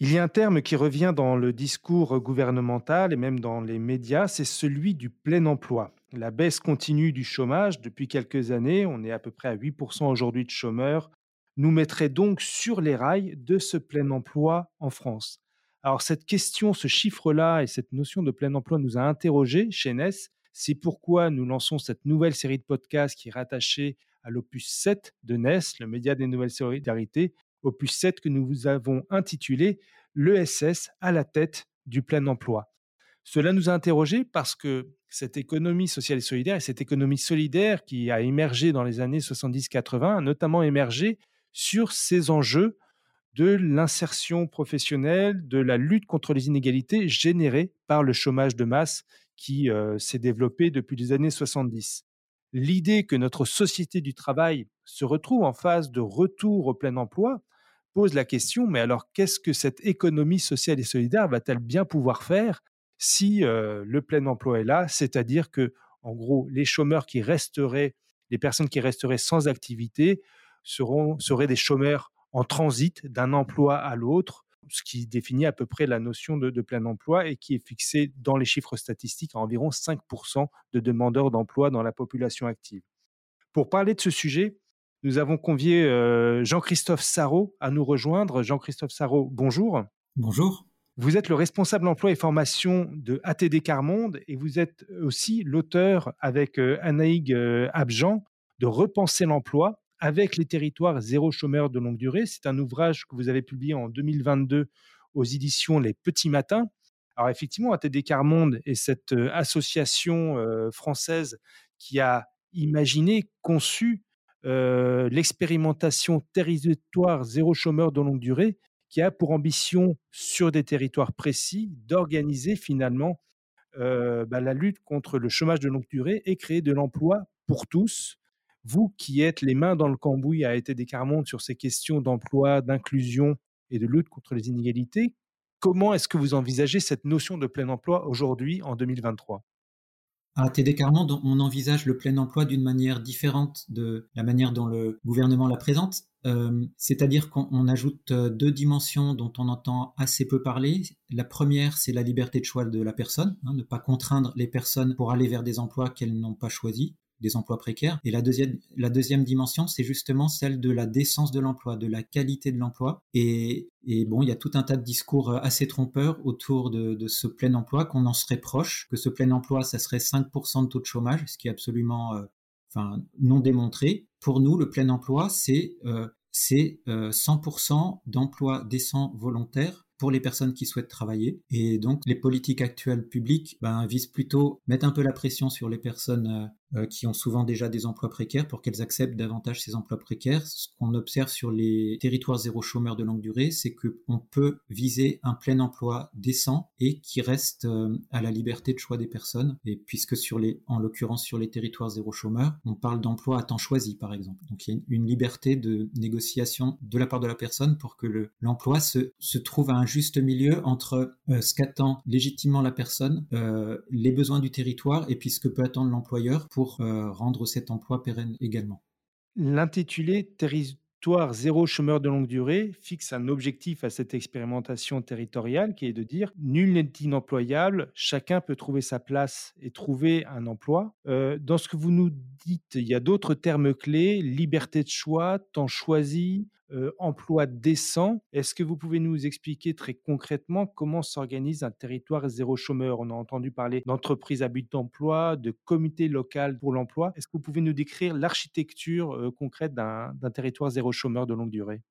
Il y a un terme qui revient dans le discours gouvernemental et même dans les médias, c'est celui du plein emploi. La baisse continue du chômage depuis quelques années, on est à peu près à 8% aujourd'hui de chômeurs, nous mettrait donc sur les rails de ce plein emploi en France. Alors cette question, ce chiffre-là et cette notion de plein emploi nous a interrogés chez NES. C'est pourquoi nous lançons cette nouvelle série de podcasts qui est rattachée à l'opus 7 de NES, le média des nouvelles solidarités, opus 7 que nous vous avons intitulé L'ESS à la tête du plein emploi. Cela nous a interrogés parce que cette économie sociale et solidaire et cette économie solidaire qui a émergé dans les années 70-80 a notamment émergé sur ces enjeux de l'insertion professionnelle, de la lutte contre les inégalités générées par le chômage de masse qui euh, s'est développé depuis les années 70 l'idée que notre société du travail se retrouve en phase de retour au plein emploi pose la question, mais alors qu'est-ce que cette économie sociale et solidaire va-t-elle bien pouvoir faire si euh, le plein emploi est là? C'est-à-dire que, en gros, les chômeurs qui resteraient, les personnes qui resteraient sans activité seraient des chômeurs en transit d'un emploi à l'autre, ce qui définit à peu près la notion de, plein emploi et qui est fixé dans les chiffres statistiques à environ 5% de demandeurs d'emploi dans la population active. Pour parler de ce sujet, nous avons convié euh, Jean-Christophe Sarrault à nous rejoindre. Jean-Christophe Sarrault, bonjour. Bonjour. Vous êtes le responsable emploi et formation de ATD Carmonde et vous êtes aussi l'auteur avec euh, Anaïg euh, Abjan de Repenser l'emploi, avec les territoires zéro chômeur de longue durée. C'est un ouvrage que vous avez publié en 2022 aux éditions Les Petits Matins. Alors effectivement, ATD Carmonde est cette euh, association euh, française qui a imaginé, conçu euh, l'expérimentation territoire zéro chômeur de longue durée, qui a pour ambition sur des territoires précis d'organiser finalement bah, la lutte contre le chômage de longue durée et créer de l'emploi pour tous vous qui êtes les mains dans le cambouis à été des sur ces questions d'emploi, d'inclusion et de lutte contre les inégalités, comment est-ce que vous envisagez cette notion de plein emploi aujourd'hui en 2023 à TD Carmonde, on envisage le plein emploi d'une manière différente de la manière dont le gouvernement la présente. Euh, c'est-à-dire qu'on ajoute euh, deux dimensions dont on entend assez peu parler. La première, c'est la liberté de choix de la personne, hein, ne pas contraindre les personnes pour aller vers des emplois qu'elles n'ont pas choisis des emplois précaires. Et la deuxième, la deuxième dimension, c'est justement celle de la décence de l'emploi, de la qualité de l'emploi. Et, et, bon, il y a tout un tas de discours euh, assez trompeurs autour de, ce plein emploi, qu'on en serait proche, que ce plein emploi, ça serait 5% de taux de chômage, ce qui est absolument euh, enfin, non démontré. Pour nous, le plein emploi, c'est euh, c'est 100% d'emplois décents volontaires pour les personnes qui souhaitent travailler. Et donc, les politiques actuelles publiques ben, visent plutôt mettre un peu la pression sur les personnes euh, qui ont souvent déjà des emplois précaires pour qu'elles acceptent davantage ces emplois précaires. Ce qu'on observe sur les territoires zéro chômeur de longue durée, c'est qu'on peut viser un plein emploi décent et qui reste euh, à la liberté de choix des personnes. Et puisque sur les, en l'occurrence sur les territoires zéro chômeur, on parle d'emploi à temps choisi par exemple. Donc il y a une liberté de négociation de la part de la personne pour que l'emploi se, trouve à un juste milieu entre euh, ce qu'attend légitimement la personne, les besoins du territoire et puis ce que peut attendre l'employeur pour euh, rendre cet emploi pérenne également. L'intitulé Territoire zéro chômeur de longue durée fixe un objectif à cette expérimentation territoriale qui est de dire nul n'est inemployable, chacun peut trouver sa place et trouver un emploi. Euh, dans ce que vous nous dites, il y a d'autres termes clés, liberté de choix, temps choisi, euh, emploi décent. Est-ce que vous pouvez nous expliquer très concrètement comment s'organise un territoire zéro chômeur? On a entendu parler d'entreprises à but d'emploi, de comités local pour l'emploi. Est-ce que vous pouvez nous décrire l'architecture euh, concrète d'un territoire zéro chômeur de longue durée?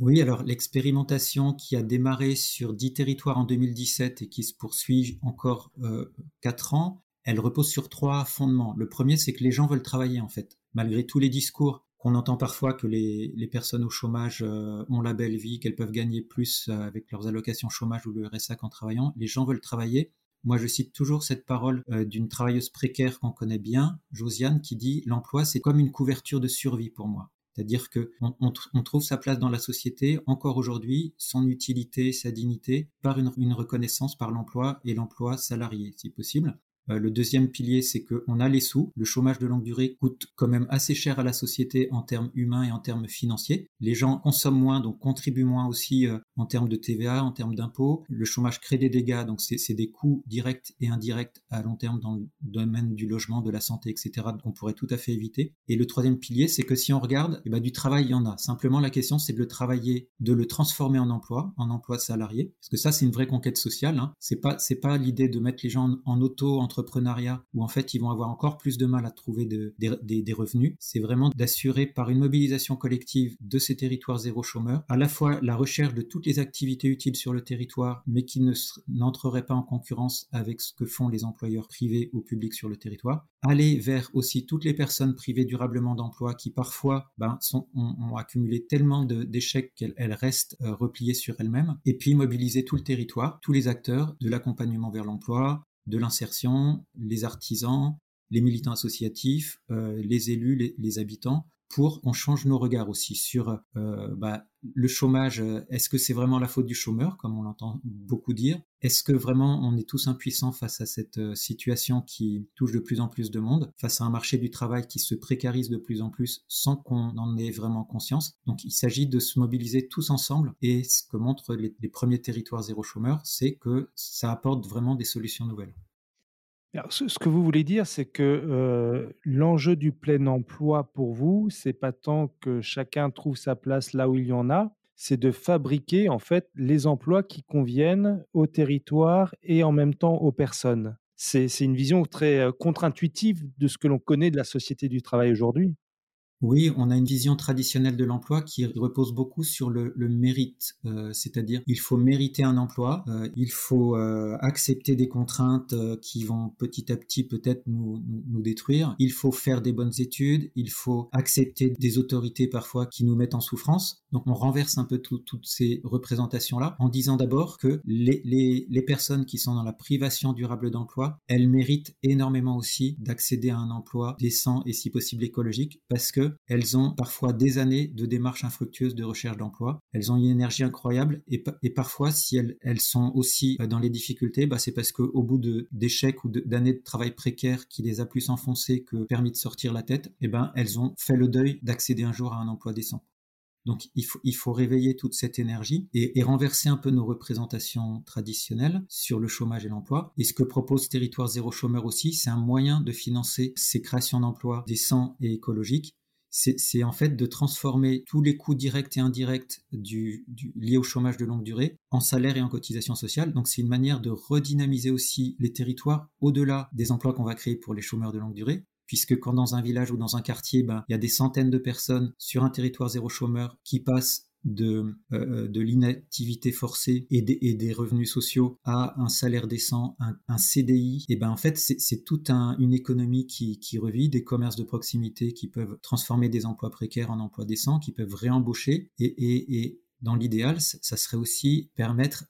Oui, alors l'expérimentation qui a démarré sur 10 territoires en 2017 et qui se poursuit encore euh, 4 ans, elle repose sur trois fondements. Le premier, c'est que les gens veulent travailler en fait. Malgré tous les discours qu'on entend parfois que les, personnes au chômage euh, ont la belle vie, qu'elles peuvent gagner plus euh, avec leurs allocations chômage ou le RSA qu'en travaillant. Les gens veulent travailler. Moi, je cite toujours cette parole euh, d'une travailleuse précaire qu'on connaît bien, Josiane, qui dit L'emploi, c'est comme une couverture de survie pour moi. C'est-à-dire que on, trouve sa place dans la société encore aujourd'hui, son utilité, sa dignité, par une reconnaissance par l'emploi et l'emploi salarié, si possible. Euh, le deuxième pilier, c'est qu'on a les sous. Le chômage de longue durée coûte quand même assez cher à la société en termes humains et en termes financiers. Les gens consomment moins, donc contribuent moins aussi euh, en termes de TVA, en termes d'impôts. Le chômage crée des dégâts, donc c'est des coûts directs et indirects à long terme dans le domaine du logement, de la santé, etc. qu'on pourrait tout à fait éviter. Et le troisième pilier, c'est que si on regarde, eh ben, du travail, il y en a. Simplement, la question, c'est de le travailler, de le transformer en emploi, en emploi salarié. Parce que ça, c'est une vraie conquête sociale. Hein. C'est pas, pas l'idée de mettre les gens en, en auto, entre entrepreneuriat où en fait ils vont avoir encore plus de mal à trouver des, revenus, c'est vraiment d'assurer par une mobilisation collective de ces territoires zéro chômeur, à la fois la recherche de toutes les activités utiles sur le territoire, mais qui n'entreraient pas en concurrence avec ce que font les employeurs privés ou publics sur le territoire, aller vers aussi toutes les personnes privées durablement d'emploi qui parfois ben, ont, accumulé tellement d'échecs qu'elles restent euh, repliées sur elles-mêmes, et puis mobiliser tout le territoire, tous les acteurs de l'accompagnement vers l'emploi, de l'insertion, les artisans, les militants associatifs, euh, les élus, les, habitants, pour qu'on change nos regards aussi sur euh, bah, le chômage. Est-ce que c'est vraiment la faute du chômeur, comme on l'entend beaucoup dire? Est-ce que vraiment on est tous impuissants face à cette euh, situation qui touche de plus en plus de monde, face à un marché du travail qui se précarise de plus en plus sans qu'on en ait vraiment conscience? Donc il s'agit de se mobiliser tous ensemble et ce que montrent les, les premiers territoires zéro chômeur, c'est que ça apporte vraiment des solutions nouvelles. Ce que vous voulez dire, c'est que l'enjeu du plein emploi pour vous, c'est pas tant que chacun trouve sa place là où il y en a, c'est de fabriquer en fait les emplois qui conviennent au territoire et en même temps aux personnes. C'est une vision très contre-intuitive de ce que l'on connaît de la société du travail aujourd'hui. Oui, on a une vision traditionnelle de l'emploi qui repose beaucoup sur le, mérite, euh, c'est-à-dire il faut mériter un emploi, euh, il faut euh, accepter des contraintes qui vont petit à petit peut-être nous, nous, détruire, il faut faire des bonnes études, il faut accepter des autorités parfois qui nous mettent en souffrance. Donc on renverse un peu toutes ces représentations-là en disant d'abord que les, les, les personnes qui sont dans la privation durable d'emploi, elles méritent énormément aussi d'accéder à un emploi décent et si possible écologique parce que elles ont parfois des années de démarches infructueuses de recherche d'emploi. Elles ont une énergie incroyable et, parfois, si elles, sont aussi euh, dans les difficultés, bah, c'est parce qu'au bout d'échecs ou d'années de, travail précaire qui les a plus enfoncées que permis de sortir la tête, eh ben, elles ont fait le deuil d'accéder un jour à un emploi décent. Donc il faut, réveiller toute cette énergie et, et, renverser un peu nos représentations traditionnelles sur le chômage et l'emploi. Et ce que propose Territoire Zéro Chômeur aussi, c'est un moyen de financer ces créations d'emplois décents et écologiques c'est en fait de transformer tous les coûts directs et indirects liés au chômage de longue durée en salaire et en cotisation sociale. Donc c'est une manière de redynamiser aussi les territoires au-delà des emplois qu'on va créer pour les chômeurs de longue durée puisque quand dans un village ou dans un quartier, ben, il y a des centaines de personnes sur un territoire zéro chômeur qui passent de, euh, de l'inactivité forcée et des, revenus sociaux à un salaire décent, un, CDI, et ben en fait c'est toute un, une économie qui, revit, des commerces de proximité qui peuvent transformer des emplois précaires en emplois décents, qui peuvent réembaucher et, et, et dans l'idéal, ça serait aussi permettre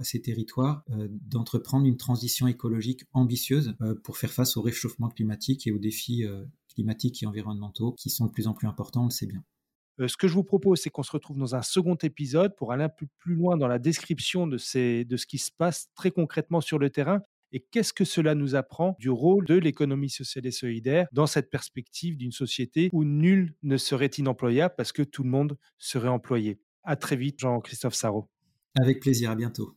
à ces territoires euh, d'entreprendre une transition écologique ambitieuse euh, pour faire face au réchauffement climatique et aux défis climatiques et environnementaux qui sont de plus en plus importants, on le sait bien ce que je vous propose, c'est qu'on se retrouve dans un second épisode pour aller un peu plus loin dans la description de, ce qui se passe très concrètement sur le terrain et qu'est-ce que cela nous apprend du rôle de l'économie sociale et solidaire dans cette perspective d'une société où nul ne serait inemployable parce que tout le monde serait employé. À très vite, Jean-Christophe Sarrault. Avec plaisir, à bientôt.